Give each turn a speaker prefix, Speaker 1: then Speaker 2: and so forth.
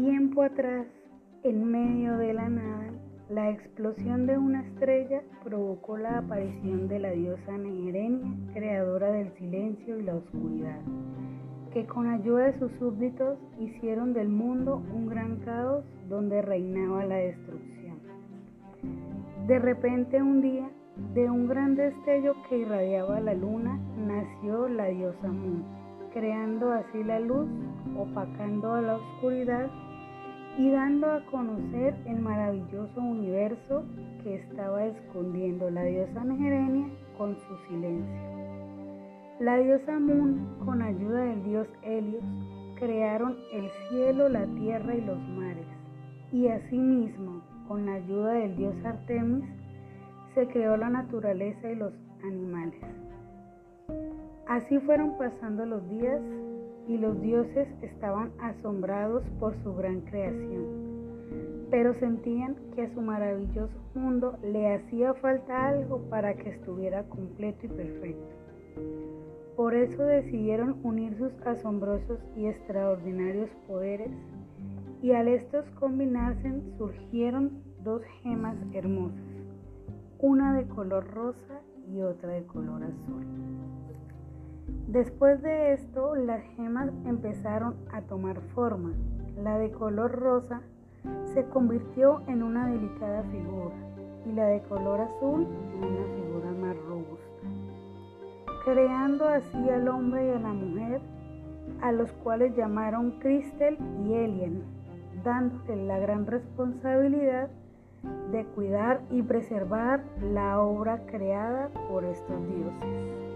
Speaker 1: Tiempo atrás, en medio de la nada, la explosión de una estrella provocó la aparición de la diosa Neherenia, creadora del silencio y la oscuridad, que con ayuda de sus súbditos hicieron del mundo un gran caos donde reinaba la destrucción. De repente un día, de un gran destello que irradiaba la luna, nació la diosa Mun, creando así la luz, opacando a la oscuridad y dando a conocer el maravilloso universo que estaba escondiendo la diosa Neherenia con su silencio. La diosa Mun, con ayuda del dios Helios, crearon el cielo, la tierra y los mares, y asimismo, con la ayuda del dios Artemis, se creó la naturaleza y los animales. Así fueron pasando los días y los dioses estaban asombrados por su gran creación, pero sentían que a su maravilloso mundo le hacía falta algo para que estuviera completo y perfecto. Por eso decidieron unir sus asombrosos y extraordinarios poderes, y al estos combinarse surgieron dos gemas hermosas, una de color rosa y otra de color azul. Después de esto, las gemas empezaron a tomar forma. La de color rosa se convirtió en una delicada figura y la de color azul en una figura más robusta, creando así al hombre y a la mujer, a los cuales llamaron Cristel y Elien, dándole la gran responsabilidad de cuidar y preservar la obra creada por estos dioses.